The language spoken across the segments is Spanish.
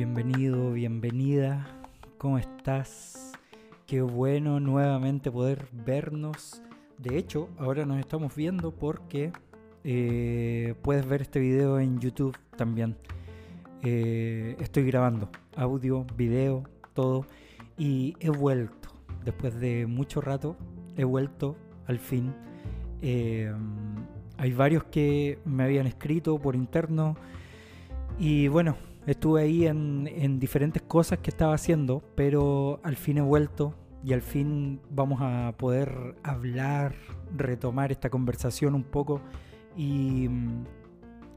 bienvenido, bienvenida. ¿Cómo estás? Qué bueno nuevamente poder vernos. De hecho, ahora nos estamos viendo porque eh, puedes ver este video en YouTube también. Eh, estoy grabando audio, video, todo. Y he vuelto. Después de mucho rato, he vuelto al fin. Eh, hay varios que me habían escrito por interno. Y bueno, estuve ahí en, diferentes cosas que estaba haciendo, pero al fin he vuelto y al fin vamos a poder hablar, retomar esta conversación un poco y,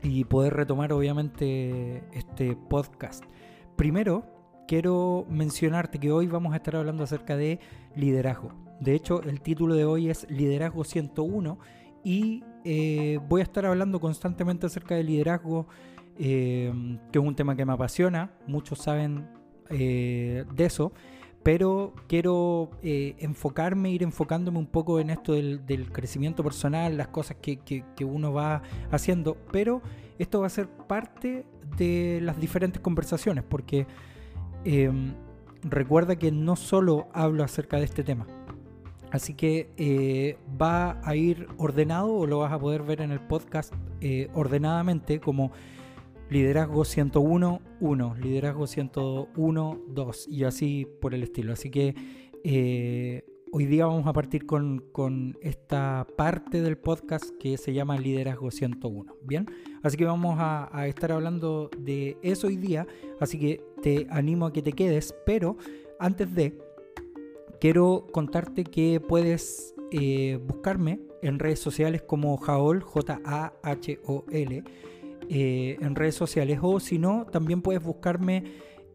y poder retomar obviamente este podcast. Primero, quiero mencionarte que hoy vamos a estar hablando acerca de liderazgo. De hecho, el título de hoy es Liderazgo 101 y eh, voy a estar hablando constantemente acerca de liderazgo, eh, que es un tema que me apasiona, muchos saben eh, de eso, pero quiero enfocarme, ir enfocándome un poco en esto del, crecimiento personal, las cosas que, que, uno va haciendo, pero esto va a ser parte de las diferentes conversaciones, porque recuerda que no solo hablo acerca de este tema, Así que eh, va a ir ordenado o lo vas a poder ver en el podcast eh, ordenadamente como liderazgo 101, 1, liderazgo 101, 2 y así por el estilo. Así que eh, hoy día vamos a partir con, esta parte del podcast que se llama liderazgo 101. Bien, así que vamos a, a estar hablando de eso hoy día. Así que te animo a que te quedes, pero antes de quiero contarte que puedes eh, buscarme en redes sociales como Jaol, J-A-H-O-L, eh, en redes sociales, o si no, también puedes buscarme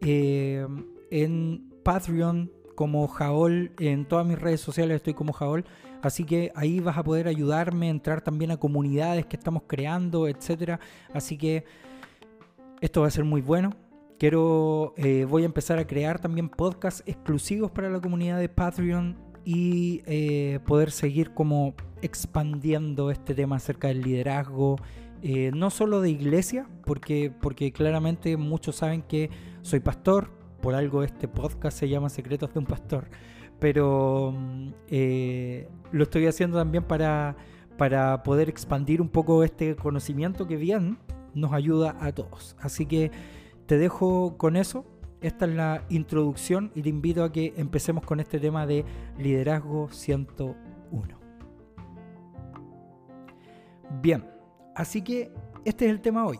eh, en Patreon como Jaol, en todas mis redes sociales estoy como Jaol, así que ahí vas a poder ayudarme a entrar también a comunidades que estamos creando, etcétera, así que esto va a ser muy bueno. Quiero, eh, voy a empezar a crear también podcasts exclusivos para la comunidad de Patreon y poder seguir como expandiendo este tema acerca del liderazgo, eh, no solo de iglesia, porque, porque claramente muchos saben que soy pastor, por algo este podcast se llama Secretos de un Pastor, pero lo estoy haciendo también para, para poder expandir un poco este conocimiento que bien nos ayuda a todos. Así que te dejo con eso. Esta es la introducción y te invito a que empecemos con este tema de liderazgo 101. Bien, así que este es el tema hoy.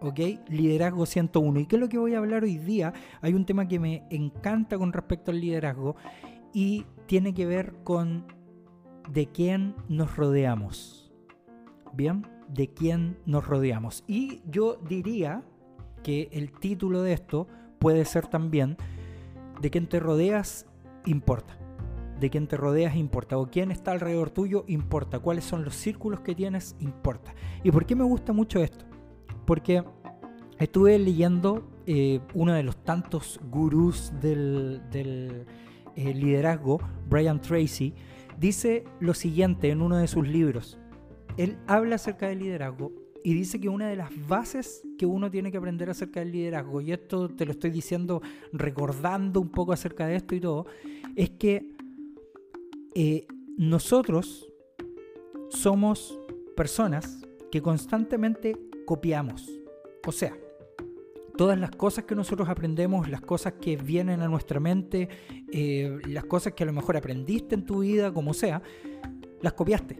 ¿ok? Liderazgo 101. ¿Y qué es lo que voy a hablar hoy día? Hay un tema que me encanta con respecto al liderazgo y tiene que ver con de quién nos rodeamos. Bien, de quién nos rodeamos. Y yo diría que el título de esto puede ser también de quién te rodeas importa. De quién te rodeas importa. O quién está alrededor tuyo importa. Cuáles son los círculos que tienes importa. ¿Y por qué me gusta mucho esto? Porque estuve leyendo eh, uno de los tantos gurús del, eh, liderazgo, Brian Tracy, dice lo siguiente en uno de sus libros. Él habla acerca del liderazgo y dice que una de las bases que uno tiene que aprender acerca del liderazgo, y esto te lo estoy diciendo recordando un poco acerca de esto y todo, es que eh, nosotros somos personas que constantemente copiamos. O sea, todas las cosas que nosotros aprendemos, las cosas que vienen a nuestra mente, eh, las cosas que a lo mejor aprendiste en tu vida, como sea, las copiaste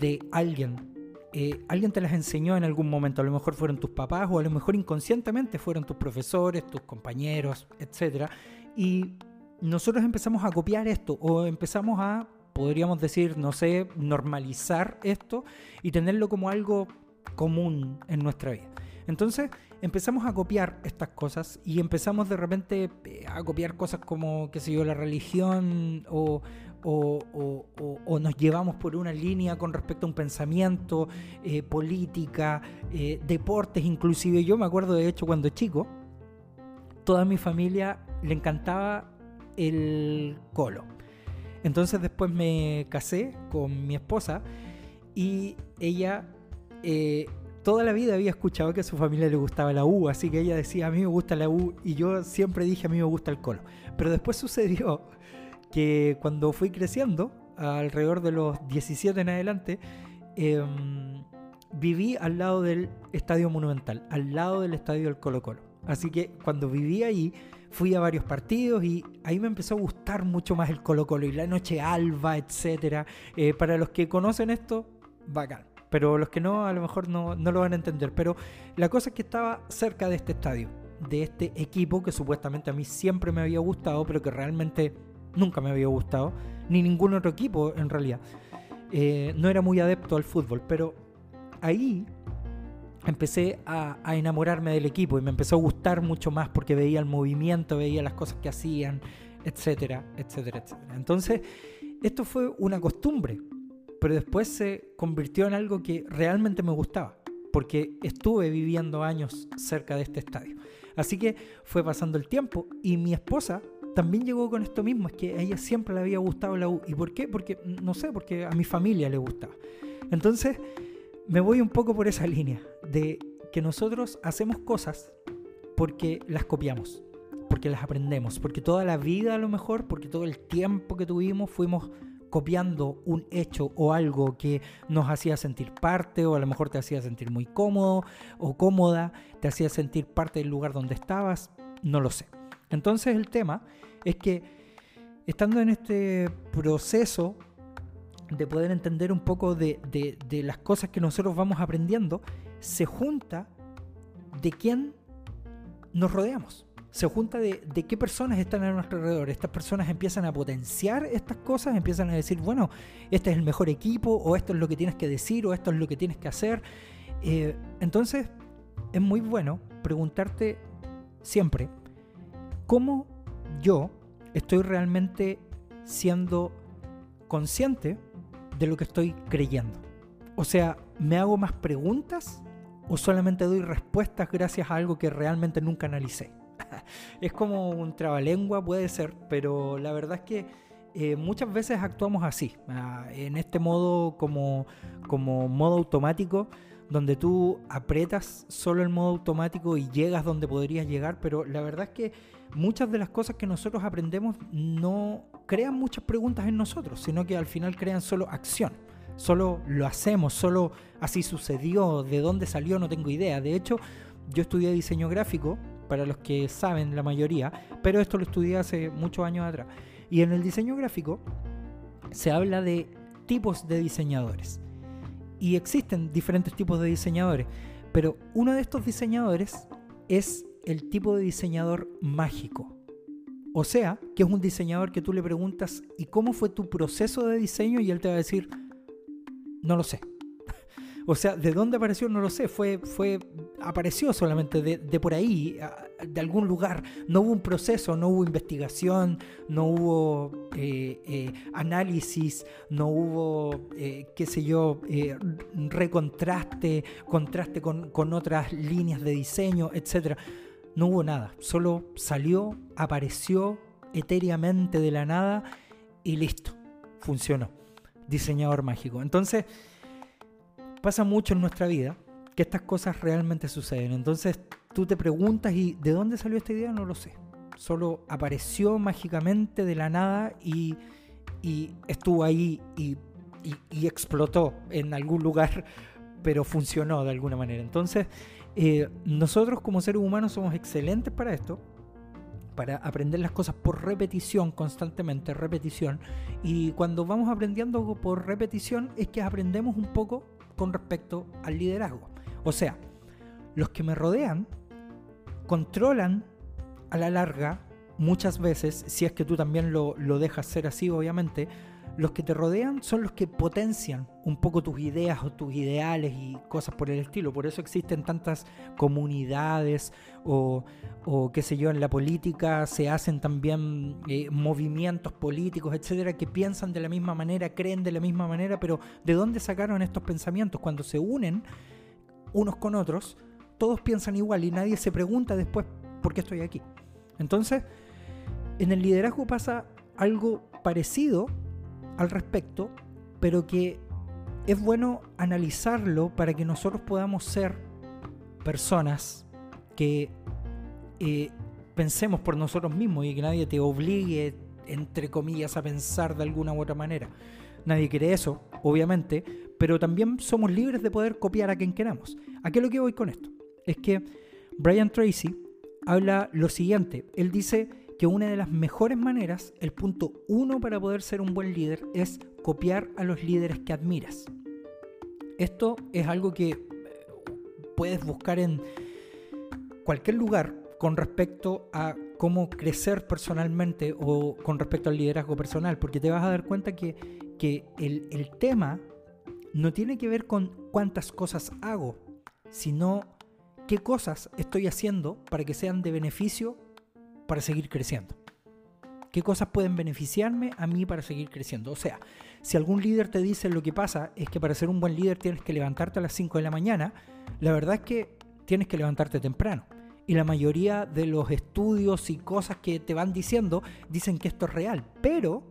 de alguien eh, alguien te las enseñó en algún momento, a lo mejor fueron tus papás o a lo mejor inconscientemente fueron tus profesores, tus compañeros, etc. Y nosotros empezamos a copiar esto o empezamos a, podríamos decir, no sé, normalizar esto y tenerlo como algo común en nuestra vida. Entonces empezamos a copiar estas cosas y empezamos de repente eh, a copiar cosas como, qué sé yo, la religión o, o, nos llevamos por una línea con respecto a un pensamiento, eh, política, eh, deportes inclusive. Yo me acuerdo de hecho cuando chico, toda mi familia le encantaba el colo. Entonces después me casé con mi esposa y ella toda la vida había escuchado que a su familia le gustaba la U, así que ella decía, a mí me gusta la U, y yo siempre dije, a mí me gusta el Colo. Pero después sucedió que cuando fui creciendo, alrededor de los 17 en adelante, em, viví al lado del Estadio Monumental, al lado del Estadio del Colo Colo. Así que cuando viví ahí, fui a varios partidos y ahí me empezó a gustar mucho más el Colo Colo y la noche alba, etc. Eh, para los que conocen esto, bacán. Pero los que no, a lo mejor no, no lo van a entender. Pero la cosa es que estaba cerca de este estadio, de este equipo que supuestamente a mí siempre me había gustado, pero que realmente nunca me había gustado, ni ningún otro equipo en realidad. Eh, no era muy adepto al fútbol, pero ahí empecé a, enamorarme del equipo y me empezó a gustar mucho más porque veía el movimiento, veía las cosas que hacían, etcétera, etcétera, etcétera. Entonces, esto fue una costumbre, pero después se convirtió en algo que realmente me gustaba, porque estuve viviendo años cerca de este estadio. Así que fue pasando el tiempo y mi esposa también llegó con esto mismo, es que a ella siempre le había gustado la U. ¿Y por qué? Porque, no sé, porque a mi familia le gustaba. Entonces, me voy un poco por esa línea de que nosotros hacemos cosas porque las copiamos, porque las aprendemos, porque toda la vida a lo mejor, porque todo el tiempo que tuvimos fuimos copiando un hecho o algo que nos hacía sentir parte o a lo mejor te hacía sentir muy cómodo o cómoda, te hacía sentir parte del lugar donde estabas, no lo sé. Entonces el tema es que estando en este proceso de poder entender un poco de, las cosas que nosotros vamos aprendiendo, se junta de quién nos rodeamos. Se junta de, de, qué personas están a nuestro alrededor. Estas personas empiezan a potenciar estas cosas, empiezan a decir, bueno, este es el mejor equipo, o esto es lo que tienes que decir, o esto es lo que tienes que hacer. Eh, entonces, es muy bueno preguntarte siempre, ¿cómo yo estoy realmente siendo consciente de lo que estoy creyendo. O sea, ¿me hago más preguntas o solamente doy respuestas gracias a algo que realmente nunca analicé? es como un trabalengua, puede ser, pero la verdad es que eh, muchas veces actuamos así, ah, en este modo como, como modo automático, donde tú apretas solo el modo automático y llegas donde podrías llegar, pero la verdad es que muchas de las cosas que nosotros aprendemos no crean muchas preguntas en nosotros, sino que al final crean solo acción. Solo lo hacemos, solo así sucedió, de dónde salió no tengo idea. De hecho, yo estudié diseño gráfico, para los que saben la mayoría, pero esto lo estudié hace muchos años atrás. Y en el diseño gráfico se habla de tipos de diseñadores. Y existen diferentes tipos de diseñadores, pero uno de estos diseñadores es el tipo de diseñador mágico. O sea, que es un diseñador que tú le preguntas, ¿y cómo fue tu proceso de diseño? Y él te va a decir, no lo sé. o sea, ¿de dónde apareció? No lo sé. Fue, fue, apareció solamente de, por ahí, de algún lugar. No hubo un proceso, no hubo investigación, no hubo eh, eh, análisis, no hubo, eh, qué sé yo, recontraste, contraste con, con otras líneas de diseño, etcétera no hubo nada, solo salió, apareció etéreamente de la nada y listo, funcionó. Diseñador mágico. Entonces, pasa mucho en nuestra vida que estas cosas realmente suceden. Entonces, tú te preguntas, ¿y de dónde salió esta idea? No lo sé. Solo apareció mágicamente de la nada y, estuvo ahí y, y explotó en algún lugar, pero funcionó de alguna manera. Entonces, eh, nosotros como seres humanos somos excelentes para esto, para aprender las cosas por repetición constantemente, repetición. Y cuando vamos aprendiendo por repetición es que aprendemos un poco con respecto al liderazgo. O sea, los que me rodean controlan a la larga muchas veces, si es que tú también lo, lo dejas ser así, obviamente, los que te rodean son los que potencian un poco tus ideas o tus ideales y cosas por el estilo. Por eso existen tantas comunidades o, qué sé yo, en la política se hacen también eh, movimientos políticos, etcétera, que piensan de la misma manera, creen de la misma manera, pero ¿de dónde sacaron estos pensamientos? Cuando se unen unos con otros, todos piensan igual y nadie se pregunta después por qué estoy aquí. Entonces, en el liderazgo pasa algo parecido al respecto, pero que es bueno analizarlo para que nosotros podamos ser personas que eh, pensemos por nosotros mismos y que nadie te obligue, entre comillas, a pensar de alguna u otra manera. Nadie quiere eso, obviamente, pero también somos libres de poder copiar a quien queramos. ¿A qué es lo que voy con esto? Es que Brian Tracy habla lo siguiente. Él dice que una de las mejores maneras, el punto uno para poder ser un buen líder, es copiar a los líderes que admiras. Esto es algo que eh, puedes buscar en cualquier lugar con respecto a cómo crecer personalmente o con respecto al liderazgo personal, porque te vas a dar cuenta que, que el, el tema no tiene que ver con cuántas cosas hago, sino qué cosas estoy haciendo para que sean de beneficio para seguir creciendo. ¿Qué cosas pueden beneficiarme a mí para seguir creciendo? O sea, si algún líder te dice lo que pasa es que para ser un buen líder tienes que levantarte a las 5 de la mañana, la verdad es que tienes que levantarte temprano. Y la mayoría de los estudios y cosas que te van diciendo dicen que esto es real. Pero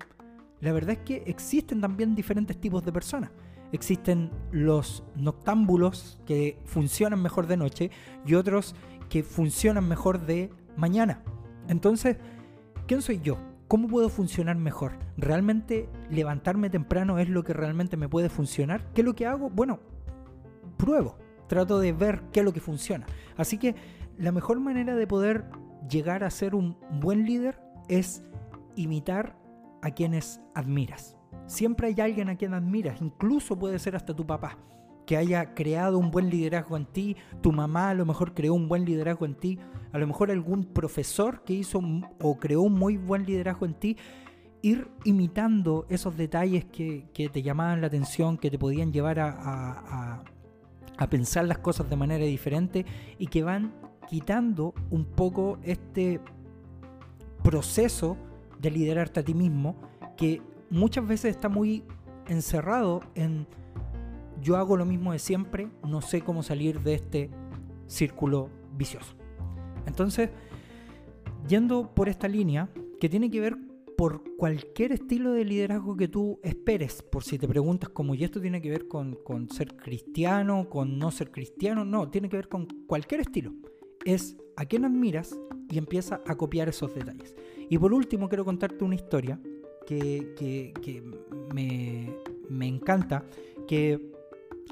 la verdad es que existen también diferentes tipos de personas. Existen los noctámbulos que funcionan mejor de noche y otros que funcionan mejor de mañana. Entonces, ¿quién soy yo? ¿Cómo puedo funcionar mejor? ¿Realmente levantarme temprano es lo que realmente me puede funcionar? ¿Qué es lo que hago? Bueno, pruebo. Trato de ver qué es lo que funciona. Así que la mejor manera de poder llegar a ser un buen líder es imitar a quienes admiras. Siempre hay alguien a quien admiras, incluso puede ser hasta tu papá, que haya creado un buen liderazgo en ti, tu mamá a lo mejor creó un buen liderazgo en ti, a lo mejor algún profesor que hizo o creó un muy buen liderazgo en ti, ir imitando esos detalles que, te llamaban la atención, que te podían llevar a, a pensar las cosas de manera diferente y que van quitando un poco este proceso de liderarte a ti mismo que muchas veces está muy encerrado en yo hago lo mismo de siempre, no sé cómo salir de este círculo vicioso. Entonces, yendo por esta línea, que tiene que ver por cualquier estilo de liderazgo que tú esperes, por si te preguntas como, ¿y esto tiene que ver con, ser cristiano, con no ser cristiano? No, tiene que ver con cualquier estilo. Es a quién admiras y empieza a copiar esos detalles. Y por último, quiero contarte una historia que, me, me, encanta, que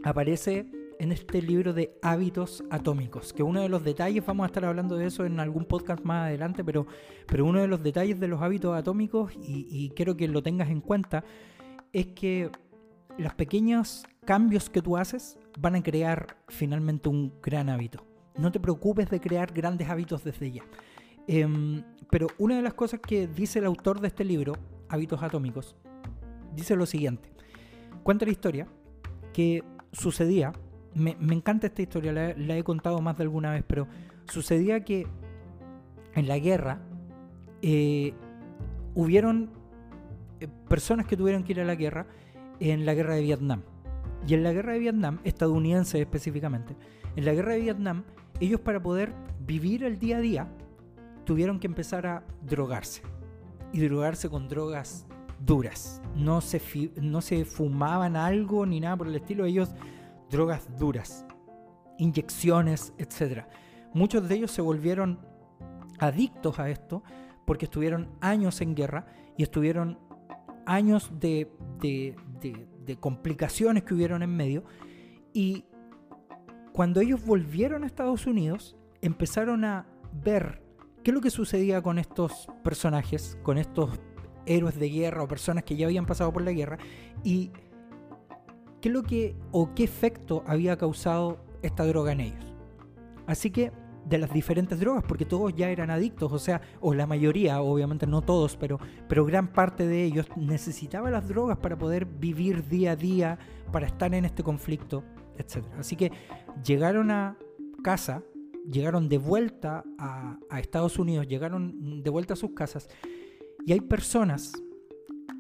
aparece en este libro de hábitos atómicos, que uno de los detalles, vamos a estar hablando de eso en algún podcast más adelante, pero, pero uno de los detalles de los hábitos atómicos, y, y quiero que lo tengas en cuenta, es que los pequeños cambios que tú haces van a crear finalmente un gran hábito. No te preocupes de crear grandes hábitos desde ya. Em, pero una de las cosas que dice el autor de este libro Hábitos Atómicos, dice lo siguiente. Cuenta la historia que sucedía, me, encanta esta historia, la, he contado más de alguna vez, pero sucedía que en la guerra eh, hubieron eh, personas que tuvieron que ir a la guerra en la guerra de Vietnam. Y en la guerra de Vietnam, estadounidense específicamente, en la guerra de Vietnam, ellos para poder vivir el día a día tuvieron que empezar a drogarse y drogarse con drogas duras. No se, no se fumaban algo ni nada por el estilo, ellos drogas duras, inyecciones, etc. Muchos de ellos se volvieron adictos a esto porque estuvieron años en guerra y estuvieron años de, de, de complicaciones que hubieron en medio. Y cuando ellos volvieron a Estados Unidos, empezaron a ver ¿Qué es lo que sucedía con estos personajes, con estos héroes de guerra o personas que ya habían pasado por la guerra? ¿Y qué lo que o qué efecto había causado esta droga en ellos? Así que de las diferentes drogas, porque todos ya eran adictos, o sea, o la mayoría, obviamente no todos, pero, pero gran parte de ellos necesitaba las drogas para poder vivir día a día, para estar en este conflicto, etc. Así que llegaron a casa llegaron de vuelta a, Estados Unidos, llegaron de vuelta a sus casas. Y hay personas,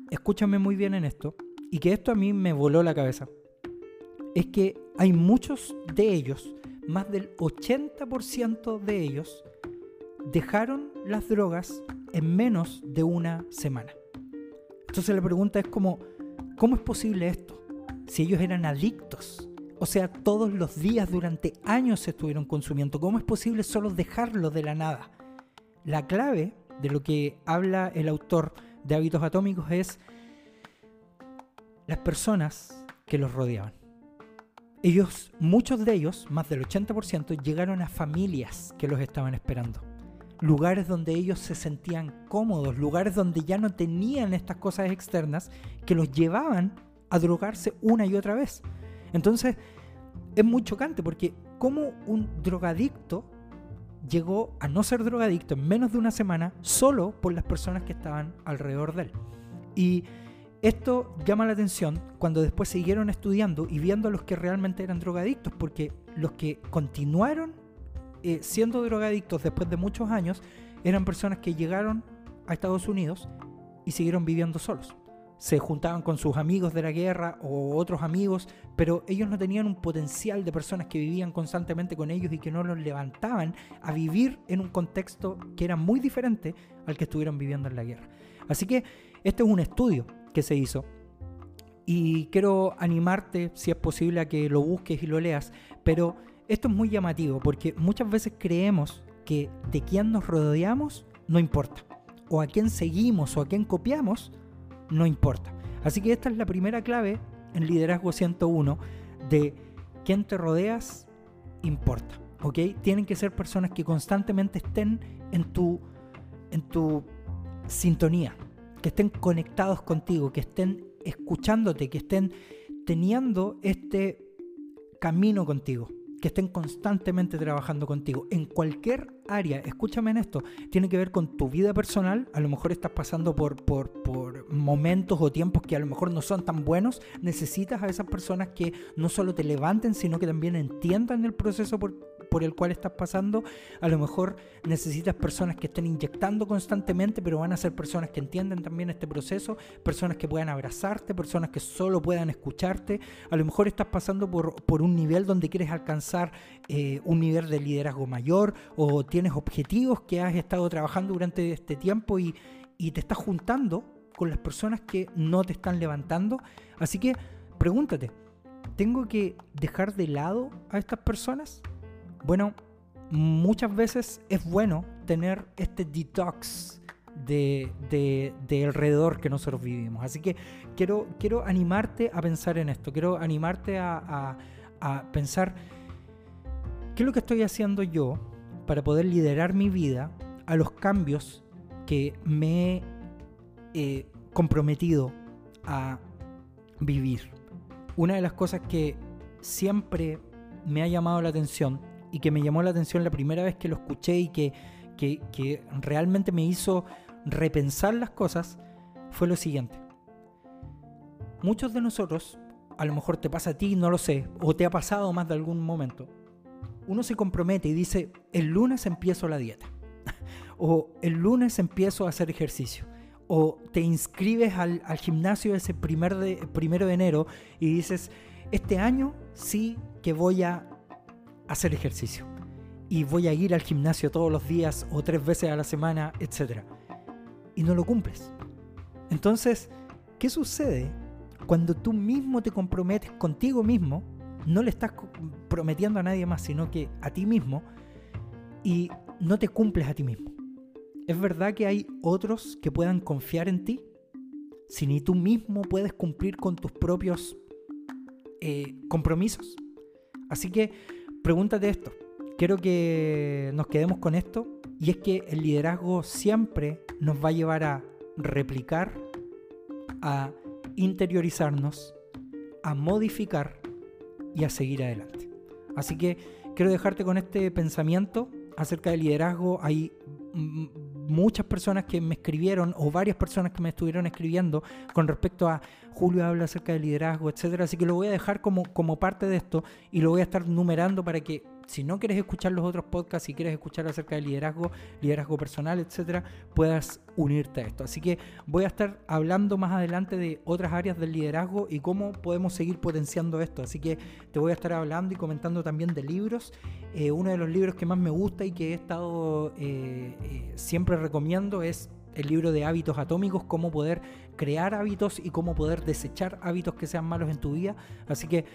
escúchame muy bien en esto, y que esto a mí me voló la cabeza. Es que hay muchos de ellos, más del 80% de ellos, dejaron las drogas en menos de una semana. Entonces la pregunta es como, ¿cómo es posible esto? si ellos eran adictos? O sea, todos los días durante años se estuvieron consumiendo. ¿Cómo es posible solo dejarlo de la nada? La clave de lo que habla el autor de Hábitos Atómicos es las personas que los rodeaban. Ellos, muchos de ellos, más del 80%, llegaron a familias que los estaban esperando. Lugares donde ellos se sentían cómodos, lugares donde ya no tenían estas cosas externas que los llevaban a drogarse una y otra vez. Entonces, es muy chocante porque como un drogadicto llegó a no ser drogadicto en menos de una semana solo por las personas que estaban alrededor de él. Y esto llama la atención cuando después siguieron estudiando y viendo a los que realmente eran drogadictos, porque los que continuaron eh, siendo drogadictos después de muchos años eran personas que llegaron a Estados Unidos y siguieron viviendo solos se juntaban con sus amigos de la guerra o otros amigos, pero ellos no tenían un potencial de personas que vivían constantemente con ellos y que no los levantaban a vivir en un contexto que era muy diferente al que estuvieron viviendo en la guerra. Así que este es un estudio que se hizo y quiero animarte, si es posible, a que lo busques y lo leas, pero esto es muy llamativo porque muchas veces creemos que de quién nos rodeamos no importa, o a quién seguimos o a quién copiamos, no importa. Así que esta es la primera clave en Liderazgo 101 de quién te rodeas importa. ¿Ok? Tienen que ser personas que constantemente estén en tu, en tu sintonía, que estén conectados contigo, que estén escuchándote, que estén teniendo este camino contigo que estén constantemente trabajando contigo en cualquier área. Escúchame en esto, tiene que ver con tu vida personal. A lo mejor estás pasando por, por, por momentos o tiempos que a lo mejor no son tan buenos. Necesitas a esas personas que no solo te levanten, sino que también entiendan el proceso por, por el cual estás pasando. A lo mejor necesitas personas que estén inyectando constantemente, pero van a ser personas que entiendan también este proceso, personas que puedan abrazarte, personas que solo puedan escucharte. A lo mejor estás pasando por, por un nivel donde quieres alcanzar eh, un nivel de liderazgo mayor o tienes objetivos que has estado trabajando durante este tiempo y, y te estás juntando con las personas que no te están levantando. Así que pregúntate, ¿tengo que dejar de lado a estas personas? Bueno, muchas veces es bueno tener este detox de, de, alrededor que nosotros vivimos. Así que quiero, quiero animarte a pensar en esto, quiero animarte a, pensar qué es lo que estoy haciendo yo para poder liderar mi vida a los cambios que me he eh, comprometido a vivir. Una de las cosas que siempre me ha llamado la atención y que me llamó la atención la primera vez que lo escuché y que, que, realmente me hizo repensar las cosas fue lo siguiente. Muchos de nosotros, a lo mejor te pasa a ti, no lo sé, o te ha pasado más de algún momento, uno se compromete y dice, el lunes empiezo la dieta, o el lunes empiezo a hacer ejercicio, o te inscribes al, gimnasio ese primer de, primero de enero y dices, este año sí que voy a hacer ejercicio. Y voy a ir al gimnasio todos los días o tres veces a la semana, etc. Y no lo cumples. Entonces, ¿qué sucede cuando tú mismo te comprometes contigo mismo? No le estás prometiendo a nadie más, sino que a ti mismo. Y no te cumples a ti mismo. ¿Es verdad que hay otros que puedan confiar en ti? Si ni tú mismo puedes cumplir con tus propios eh, compromisos. Así que pregúntate esto. Quiero que nos quedemos con esto. Y es que el liderazgo siempre nos va a llevar a replicar, a interiorizarnos, a modificar y a seguir adelante. Así que quiero dejarte con este pensamiento acerca del liderazgo. Hay muchas personas que me escribieron o varias personas que me estuvieron escribiendo con respecto a Julio habla acerca del liderazgo, etcétera. Así que lo voy a dejar como, como parte de esto y lo voy a estar numerando para que si no quieres escuchar los otros podcasts, si quieres escuchar acerca del liderazgo, liderazgo personal, etcétera, puedas unirte a esto. Así que voy a estar hablando más adelante de otras áreas del liderazgo y cómo podemos seguir potenciando esto. Así que te voy a estar hablando y comentando también de libros. Eh, uno de los libros que más me gusta y que he estado eh, eh, siempre recomiendo es el libro de hábitos atómicos, cómo poder crear hábitos y cómo poder desechar hábitos que sean malos en tu vida. Así que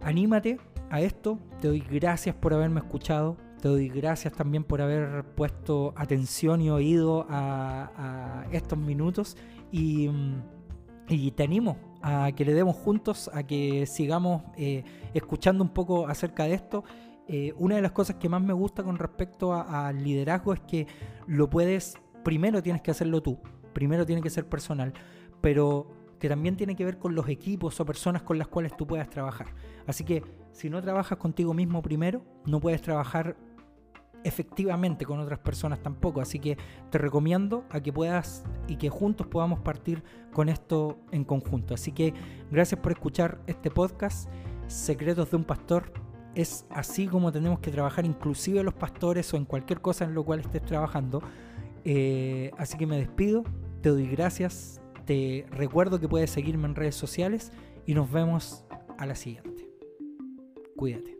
anímate a esto. Te doy gracias por haberme escuchado. Te doy gracias también por haber puesto atención y oído a, estos minutos. Y, y, te animo a que le demos juntos, a que sigamos eh, escuchando un poco acerca de esto. Eh, una de las cosas que más me gusta con respecto al liderazgo es que lo puedes, primero tienes que hacerlo tú, primero tiene que ser personal, pero que también tiene que ver con los equipos o personas con las cuales tú puedas trabajar. Así que si no trabajas contigo mismo primero, no puedes trabajar efectivamente con otras personas tampoco. Así que te recomiendo a que puedas y que juntos podamos partir con esto en conjunto. Así que gracias por escuchar este podcast, Secretos de un Pastor. Es así como tenemos que trabajar inclusive los pastores o en cualquier cosa en lo cual estés trabajando. Eh, así que me despido, te doy gracias, te recuerdo que puedes seguirme en redes sociales y nos vemos a la siguiente. Cuídate.